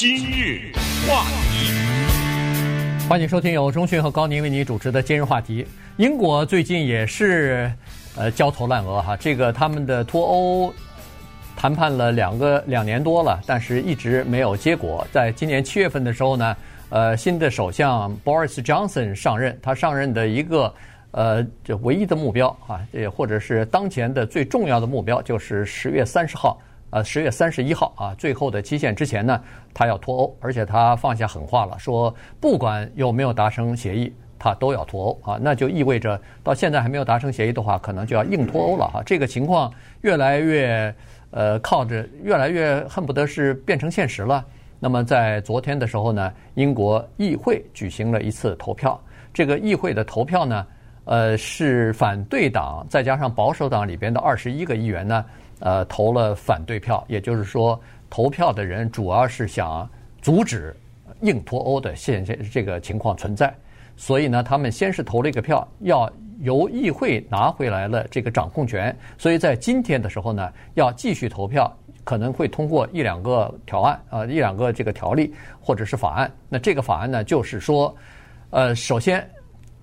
今日话题，欢迎收听由中讯和高宁为你主持的今日话题。英国最近也是呃焦头烂额哈，这个他们的脱欧谈判了两个两年多了，但是一直没有结果。在今年七月份的时候呢，呃，新的首相 Boris Johnson 上任，他上任的一个呃就唯一的目标啊，也或者是当前的最重要的目标，就是十月三十号。呃，十月三十一号啊，最后的期限之前呢，他要脱欧，而且他放下狠话了，说不管有没有达成协议，他都要脱欧啊。那就意味着到现在还没有达成协议的话，可能就要硬脱欧了哈。这个情况越来越呃靠着，越来越恨不得是变成现实了。那么在昨天的时候呢，英国议会举行了一次投票，这个议会的投票呢，呃，是反对党再加上保守党里边的二十一个议员呢。呃，投了反对票，也就是说，投票的人主要是想阻止硬脱欧的现现这个情况存在，所以呢，他们先是投了一个票，要由议会拿回来了这个掌控权，所以在今天的时候呢，要继续投票，可能会通过一两个条案啊，一两个这个条例或者是法案。那这个法案呢，就是说，呃，首先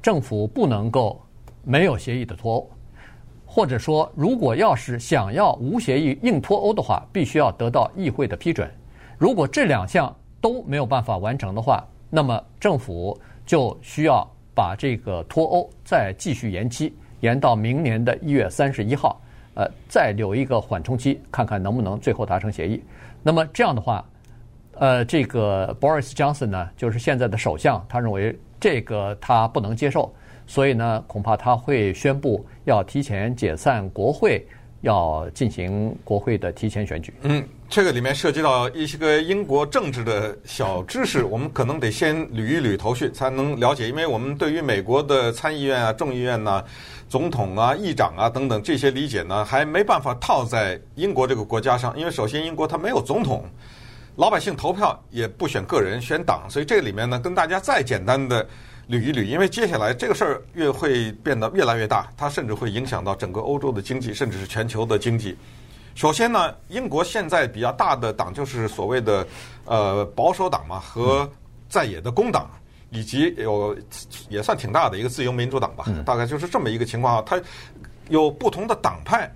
政府不能够没有协议的脱欧。或者说，如果要是想要无协议硬脱欧的话，必须要得到议会的批准。如果这两项都没有办法完成的话，那么政府就需要把这个脱欧再继续延期，延到明年的一月三十一号，呃，再留一个缓冲期，看看能不能最后达成协议。那么这样的话，呃，这个 Boris Johnson 呢，就是现在的首相，他认为这个他不能接受。所以呢，恐怕他会宣布要提前解散国会，要进行国会的提前选举。嗯，这个里面涉及到一些个英国政治的小知识，我们可能得先捋一捋头绪，才能了解。因为我们对于美国的参议院啊、众议院呐、总统啊、议长啊等等这些理解呢，还没办法套在英国这个国家上。因为首先，英国它没有总统，老百姓投票也不选个人，选党，所以这里面呢，跟大家再简单的。捋一捋，因为接下来这个事儿越会变得越来越大，它甚至会影响到整个欧洲的经济，甚至是全球的经济。首先呢，英国现在比较大的党就是所谓的呃保守党嘛，和在野的工党，以及有也算挺大的一个自由民主党吧，大概就是这么一个情况。它有不同的党派。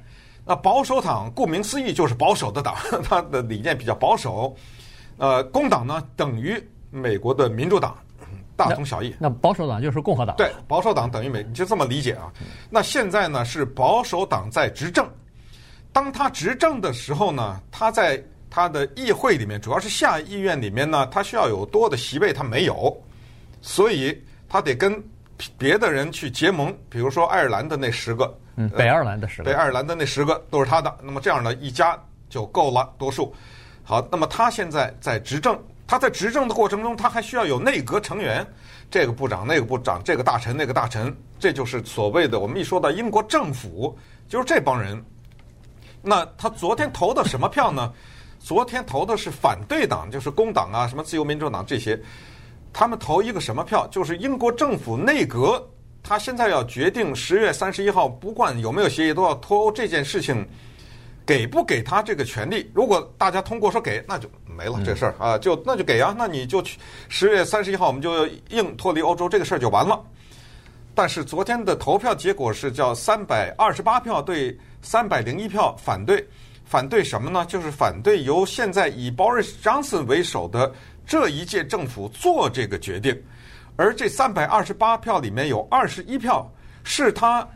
那保守党顾名思义就是保守的党，它的理念比较保守。呃，工党呢等于美国的民主党。大同小异。那保守党就是共和党。对，保守党等于美，你就这么理解啊。那现在呢是保守党在执政，当他执政的时候呢，他在他的议会里面，主要是下议院里面呢，他需要有多的席位，他没有，所以他得跟别的人去结盟。比如说爱尔兰的那十个，嗯，北爱尔兰的十个，北爱尔兰的那十个都是他的。那么这样呢，一家就够了，多数。好，那么他现在在执政。他在执政的过程中，他还需要有内阁成员，这个部长、那个部长、这个大臣、那个大臣，这就是所谓的我们一说到英国政府，就是这帮人。那他昨天投的什么票呢？昨天投的是反对党，就是工党啊，什么自由民主党这些。他们投一个什么票？就是英国政府内阁，他现在要决定十月三十一号，不管有没有协议，都要脱欧这件事情。给不给他这个权利？如果大家通过说给，那就没了这事儿啊，就那就给啊，那你就去十月三十一号我们就硬脱离欧洲，这个事儿就完了。但是昨天的投票结果是叫三百二十八票对三百零一票反对，反对什么呢？就是反对由现在以 Boris Johnson 为首的这一届政府做这个决定，而这三百二十八票里面有二十一票是他。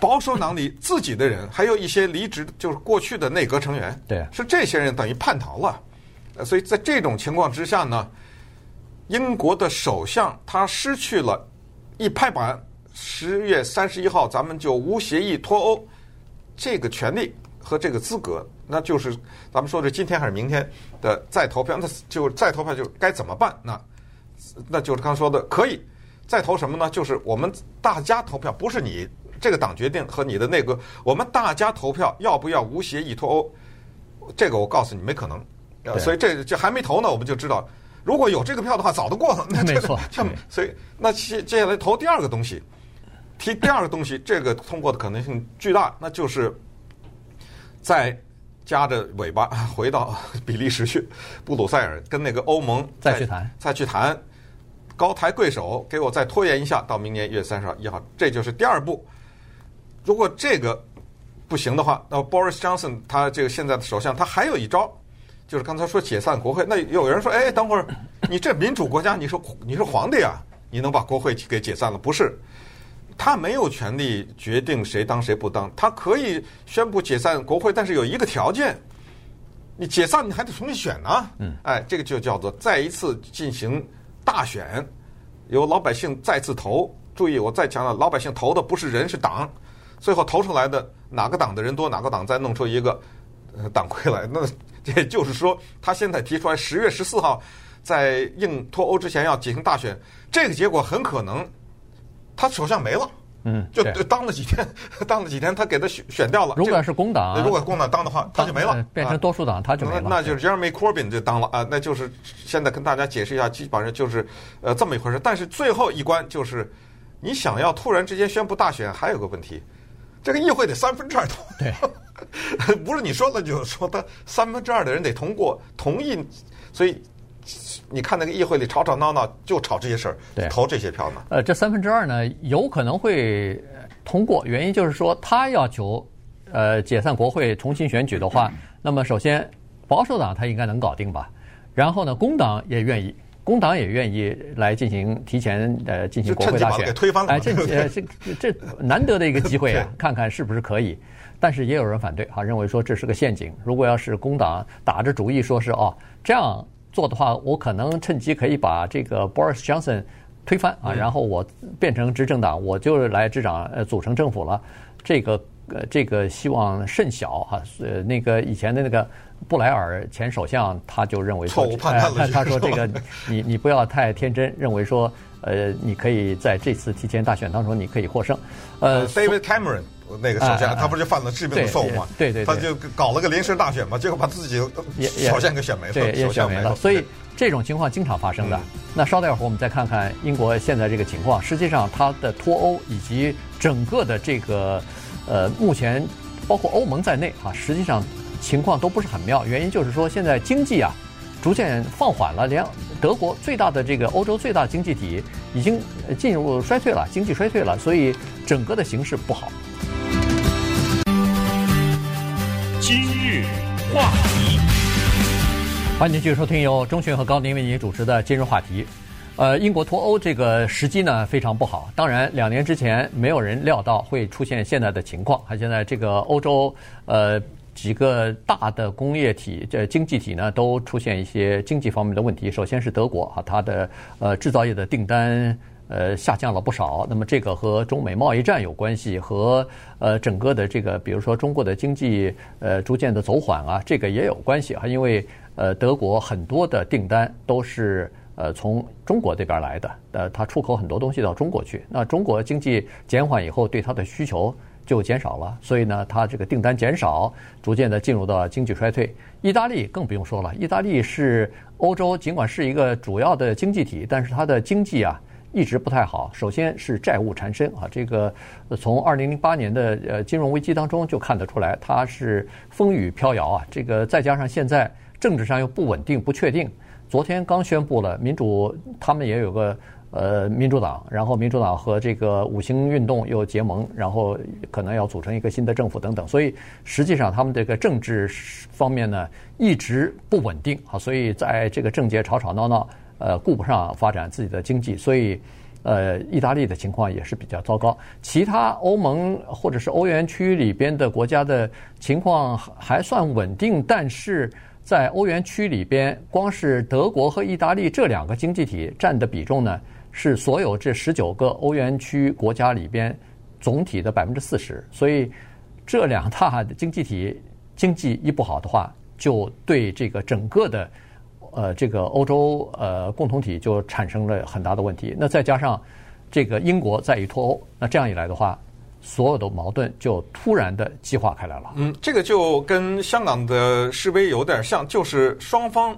保守党里自己的人，还有一些离职，就是过去的内阁成员，对，是这些人等于叛逃了。所以在这种情况之下呢，英国的首相他失去了一拍板，十月三十一号咱们就无协议脱欧这个权利和这个资格，那就是咱们说的今天还是明天的再投票，那就再投票就该怎么办？那那就是刚说的可以再投什么呢？就是我们大家投票，不是你。这个党决定和你的内阁，我们大家投票要不要无协议脱欧？这个我告诉你没可能，所以这这还没投呢，我们就知道，如果有这个票的话，早都过了。那没错，所以那接接下来投第二个东西，提第二个东西，这个通过的可能性巨大，那就是在夹着尾巴回到比利时去，布鲁塞尔跟那个欧盟再去谈，再去谈，高抬贵手，给我再拖延一下，到明年一月三十一号，这就是第二步。如果这个不行的话，那 Boris Johnson 他这个现在的首相，他还有一招，就是刚才说解散国会。那有人说，哎，等会儿，你这民主国家，你说你是皇帝啊，你能把国会给解散了？不是。他没有权利决定谁当谁不当，他可以宣布解散国会，但是有一个条件，你解散你还得重新选呢。嗯，哎，这个就叫做再一次进行大选，由老百姓再次投。注意，我再强调，老百姓投的不是人，是党。最后投出来的哪个党的人多，哪个党再弄出一个呃党魁来。那也就是说，他现在提出来十月十四号在硬脱欧之前要进行大选，这个结果很可能。他首相没了，嗯，就当了几天，当了几天，他给他选选掉了。如果是工党，如果工党当的话，他就没了，变成多数党，他就没了。那就是 Jeremy Corbyn 就当了啊，那就是现在跟大家解释一下，基本上就是呃这么一回事。但是最后一关就是，你想要突然之间宣布大选，还有个问题，这个议会得三分之二通，对，不是你说了就说他三分之二的人得通过同意，所以。你看那个议会里吵吵闹闹，就吵这些事儿，对，投这些票呢？呃，这三分之二呢，有可能会通过。原因就是说，他要求呃解散国会、重新选举的话，那么首先保守党他应该能搞定吧？然后呢，工党也愿意，工党也愿意来进行提前呃进行国会大选，给推翻了。哎，这这这难得的一个机会啊，看看是不是可以。但是也有人反对，哈，认为说这是个陷阱。如果要是工党打着主意说是哦这样。做的话，我可能趁机可以把这个 Boris Johnson 推翻啊，然后我变成执政党，我就来执掌呃组成政府了。这个呃这个希望甚小哈。呃，那个以前的那个布莱尔前首相他就认为说，他他说这个你你不要太天真，认为说呃你可以在这次提前大选当中你可以获胜。呃，David Cameron。那个首相，他不是犯了致命的错误吗？对对，他就搞了个临时大选嘛，结果把自己首相给选没了，对，也选没了。所以这种情况经常发生的。那稍待会儿，我们再看看英国现在这个情况。实际上，它的脱欧以及整个的这个呃，目前包括欧盟在内啊，实际上情况都不是很妙。原因就是说，现在经济啊逐渐放缓了，连德国最大的这个欧洲最大经济体已经进入衰退了，经济衰退了，所以整个的形势不好。今日话题，欢迎继续收听由钟迅和高宁为您主持的今日话题。呃，英国脱欧这个时机呢非常不好。当然，两年之前没有人料到会出现现在的情况。还现在这个欧洲呃几个大的工业体、这经济体呢都出现一些经济方面的问题。首先是德国啊，它的呃制造业的订单。呃，下降了不少。那么这个和中美贸易战有关系，和呃整个的这个，比如说中国的经济呃逐渐的走缓啊，这个也有关系啊。因为呃德国很多的订单都是呃从中国这边来的，呃它出口很多东西到中国去。那中国经济减缓以后，对它的需求就减少了，所以呢，它这个订单减少，逐渐的进入到经济衰退。意大利更不用说了，意大利是欧洲尽管是一个主要的经济体，但是它的经济啊。一直不太好。首先是债务缠身啊，这个从二零零八年的呃金融危机当中就看得出来，它是风雨飘摇啊。这个再加上现在政治上又不稳定、不确定。昨天刚宣布了民主，他们也有个呃民主党，然后民主党和这个五星运动又结盟，然后可能要组成一个新的政府等等。所以实际上他们这个政治方面呢一直不稳定啊，所以在这个政界吵吵闹闹。呃，顾不上发展自己的经济，所以，呃，意大利的情况也是比较糟糕。其他欧盟或者是欧元区里边的国家的情况还算稳定，但是在欧元区里边，光是德国和意大利这两个经济体占的比重呢，是所有这十九个欧元区国家里边总体的百分之四十。所以，这两大经济体经济一不好的话，就对这个整个的。呃，这个欧洲呃共同体就产生了很大的问题。那再加上这个英国在与脱欧，那这样一来的话，所有的矛盾就突然的激化开来了。嗯，这个就跟香港的示威有点像，就是双方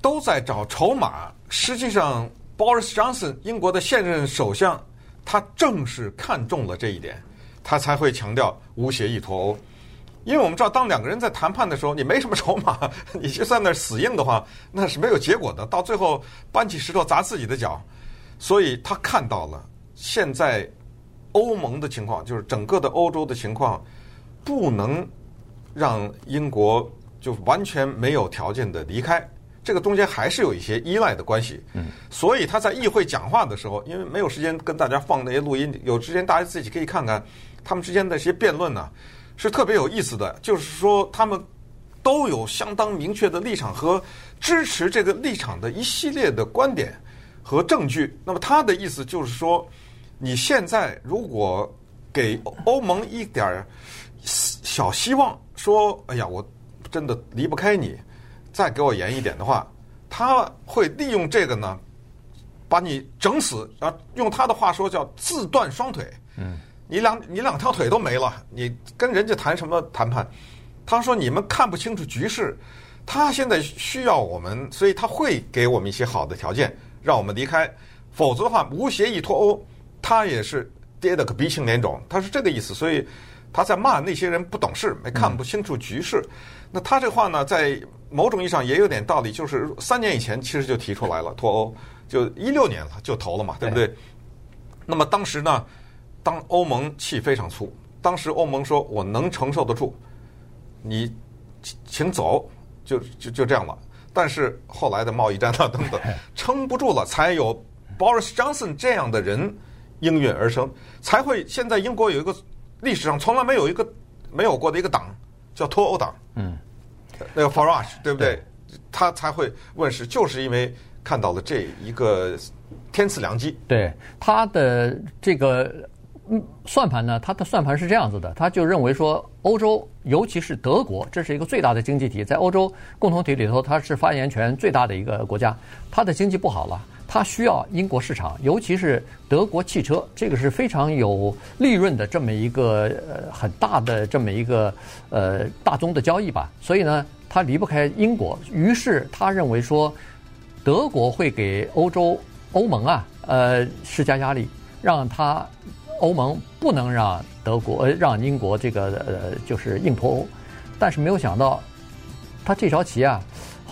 都在找筹码。实际上，Boris Johnson 英国的现任首相，他正是看中了这一点，他才会强调无协议脱欧。因为我们知道，当两个人在谈判的时候，你没什么筹码，你就在那死硬的话，那是没有结果的。到最后搬起石头砸自己的脚。所以他看到了现在欧盟的情况，就是整个的欧洲的情况，不能让英国就完全没有条件的离开。这个中间还是有一些依赖的关系。嗯。所以他在议会讲话的时候，因为没有时间跟大家放那些录音，有时间大家自己可以看看他们之间的一些辩论呢。是特别有意思的，就是说他们都有相当明确的立场和支持这个立场的一系列的观点和证据。那么他的意思就是说，你现在如果给欧盟一点小希望，说哎呀，我真的离不开你，再给我严一点的话，他会利用这个呢，把你整死。啊，用他的话说叫自断双腿。嗯。你两你两条腿都没了，你跟人家谈什么谈判？他说你们看不清楚局势，他现在需要我们，所以他会给我们一些好的条件，让我们离开。否则的话，无协议脱欧，他也是跌得个鼻青脸肿。他是这个意思，所以他在骂那些人不懂事，没看不清楚局势。那他这话呢，在某种意义上也有点道理，就是三年以前其实就提出来了脱欧，就一六年了就投了嘛，对不对？那么当时呢？当欧盟气非常粗，当时欧盟说：“我能承受得住，你请走，就就就这样了。”但是后来的贸易战啊等等，撑不住了，才有 Boris Johnson 这样的人应运而生，才会现在英国有一个历史上从来没有一个没有过的一个党叫脱欧党，嗯，那个 Farage 对不对？他才会问世，就是因为看到了这一个天赐良机。对他的这个。嗯，算盘呢？他的算盘是这样子的，他就认为说，欧洲尤其是德国，这是一个最大的经济体，在欧洲共同体里头，它是发言权最大的一个国家。它的经济不好了，它需要英国市场，尤其是德国汽车，这个是非常有利润的这么一个呃很大的这么一个呃大宗的交易吧。所以呢，它离不开英国。于是他认为说，德国会给欧洲欧盟啊呃施加压力，让他。欧盟不能让德国、让英国这个呃，就是硬脱欧，但是没有想到，他这招棋啊，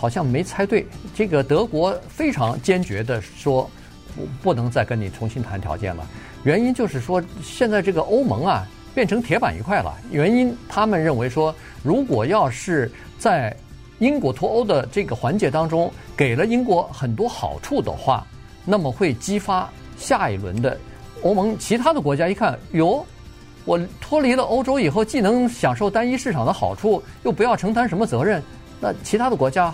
好像没猜对。这个德国非常坚决地说，不不能再跟你重新谈条件了。原因就是说，现在这个欧盟啊，变成铁板一块了。原因他们认为说，如果要是在英国脱欧的这个环节当中给了英国很多好处的话，那么会激发下一轮的。欧盟其他的国家一看，哟，我脱离了欧洲以后，既能享受单一市场的好处，又不要承担什么责任，那其他的国家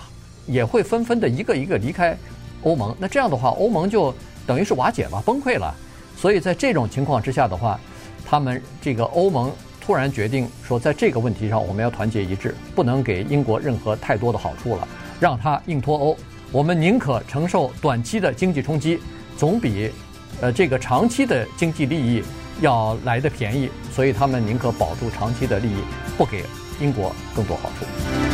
也会纷纷的一个一个离开欧盟。那这样的话，欧盟就等于是瓦解了、崩溃了。所以在这种情况之下的话，他们这个欧盟突然决定说，在这个问题上我们要团结一致，不能给英国任何太多的好处了，让他硬脱欧。我们宁可承受短期的经济冲击，总比。呃，这个长期的经济利益要来得便宜，所以他们宁可保住长期的利益，不给英国更多好处。